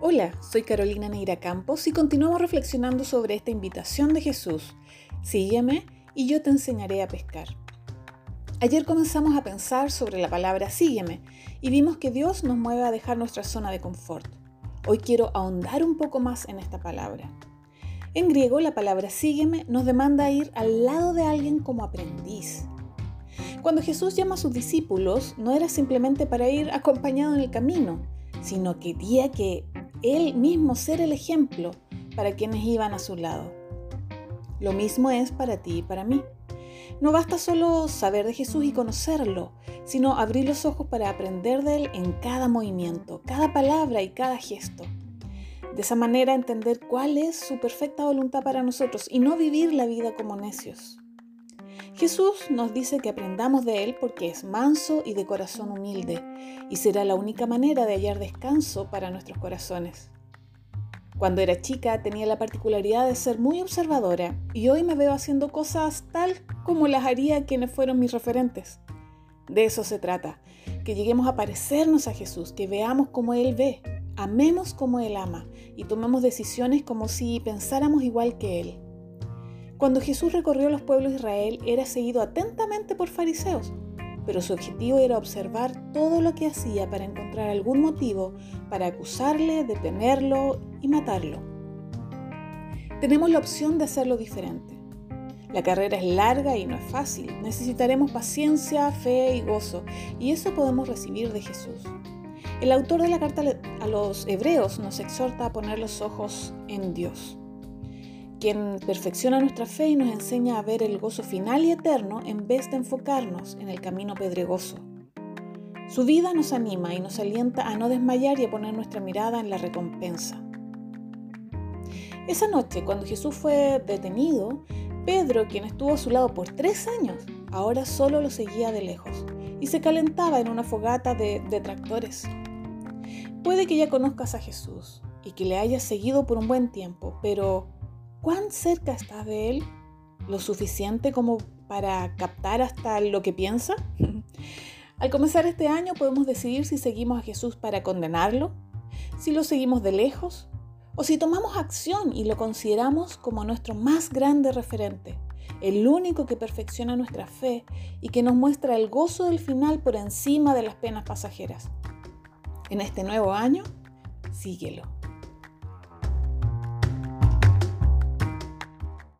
Hola, soy Carolina Neira Campos y continuamos reflexionando sobre esta invitación de Jesús. Sígueme y yo te enseñaré a pescar. Ayer comenzamos a pensar sobre la palabra sígueme y vimos que Dios nos mueve a dejar nuestra zona de confort. Hoy quiero ahondar un poco más en esta palabra. En griego, la palabra sígueme nos demanda ir al lado de alguien como aprendiz. Cuando Jesús llama a sus discípulos, no era simplemente para ir acompañado en el camino, sino que quería que Él mismo ser el ejemplo para quienes iban a su lado. Lo mismo es para ti y para mí. No basta solo saber de Jesús y conocerlo, sino abrir los ojos para aprender de Él en cada movimiento, cada palabra y cada gesto. De esa manera entender cuál es su perfecta voluntad para nosotros y no vivir la vida como necios. Jesús nos dice que aprendamos de Él porque es manso y de corazón humilde, y será la única manera de hallar descanso para nuestros corazones. Cuando era chica tenía la particularidad de ser muy observadora y hoy me veo haciendo cosas tal como las haría quienes fueron mis referentes. De eso se trata, que lleguemos a parecernos a Jesús, que veamos como Él ve, amemos como Él ama y tomemos decisiones como si pensáramos igual que Él. Cuando Jesús recorrió los pueblos de Israel era seguido atentamente por fariseos, pero su objetivo era observar todo lo que hacía para encontrar algún motivo para acusarle, detenerlo y matarlo. Tenemos la opción de hacerlo diferente. La carrera es larga y no es fácil. Necesitaremos paciencia, fe y gozo, y eso podemos recibir de Jesús. El autor de la carta a los hebreos nos exhorta a poner los ojos en Dios quien perfecciona nuestra fe y nos enseña a ver el gozo final y eterno en vez de enfocarnos en el camino pedregoso. Su vida nos anima y nos alienta a no desmayar y a poner nuestra mirada en la recompensa. Esa noche, cuando Jesús fue detenido, Pedro, quien estuvo a su lado por tres años, ahora solo lo seguía de lejos y se calentaba en una fogata de detractores. Puede que ya conozcas a Jesús y que le hayas seguido por un buen tiempo, pero ¿Cuán cerca estás de Él? ¿Lo suficiente como para captar hasta lo que piensa? Al comenzar este año podemos decidir si seguimos a Jesús para condenarlo, si lo seguimos de lejos o si tomamos acción y lo consideramos como nuestro más grande referente, el único que perfecciona nuestra fe y que nos muestra el gozo del final por encima de las penas pasajeras. En este nuevo año, síguelo.